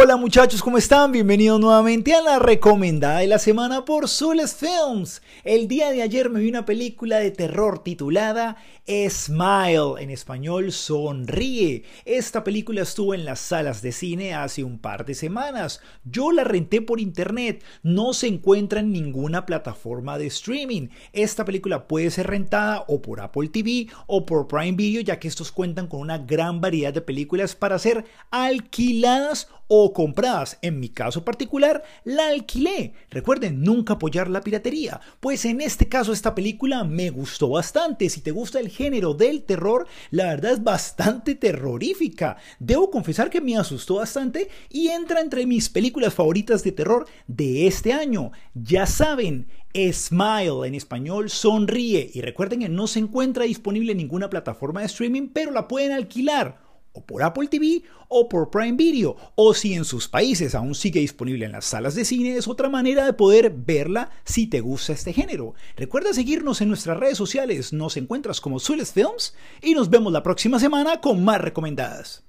Hola muchachos, ¿cómo están? Bienvenidos nuevamente a la recomendada de la semana por Zules Films. El día de ayer me vi una película de terror titulada Smile, en español Sonríe. Esta película estuvo en las salas de cine hace un par de semanas. Yo la renté por internet, no se encuentra en ninguna plataforma de streaming. Esta película puede ser rentada o por Apple TV o por Prime Video, ya que estos cuentan con una gran variedad de películas para ser alquiladas o compradas. En mi caso particular, la alquilé. Recuerden, nunca apoyar la piratería. Pues en este caso esta película me gustó bastante. Si te gusta el género del terror, la verdad es bastante terrorífica. Debo confesar que me asustó bastante y entra entre mis películas favoritas de terror de este año. Ya saben, Smile en español sonríe y recuerden que no se encuentra disponible en ninguna plataforma de streaming, pero la pueden alquilar o por Apple TV o por Prime Video, o si en sus países aún sigue disponible en las salas de cine, es otra manera de poder verla si te gusta este género. Recuerda seguirnos en nuestras redes sociales, nos encuentras como Sules Films y nos vemos la próxima semana con más recomendadas.